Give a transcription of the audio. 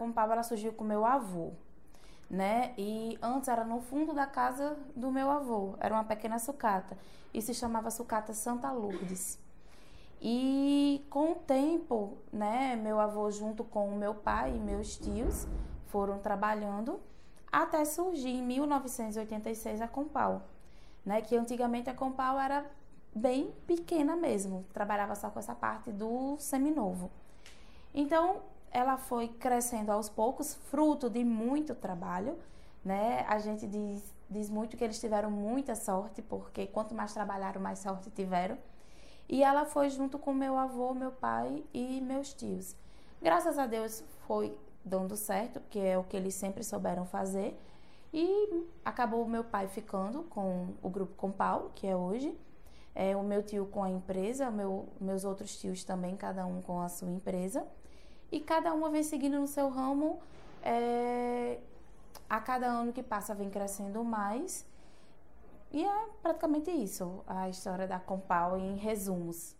Compal ela surgiu com meu avô, né? E antes era no fundo da casa do meu avô, era uma pequena sucata e se chamava sucata Santa Lourdes. E com o tempo, né, meu avô junto com meu pai e meus tios foram trabalhando até surgir em 1986 a Compal, né, que antigamente a Compal era bem pequena mesmo, trabalhava só com essa parte do seminovo. Então, ela foi crescendo aos poucos, fruto de muito trabalho, né? A gente diz, diz muito que eles tiveram muita sorte, porque quanto mais trabalharam, mais sorte tiveram. E ela foi junto com meu avô, meu pai e meus tios. Graças a Deus foi dando certo, que é o que eles sempre souberam fazer. E acabou meu pai ficando com o grupo Compal, que é hoje. É, o meu tio com a empresa, meu, meus outros tios também, cada um com a sua empresa. E cada uma vem seguindo no seu ramo. É, a cada ano que passa vem crescendo mais. E é praticamente isso, a história da Compal em resumos.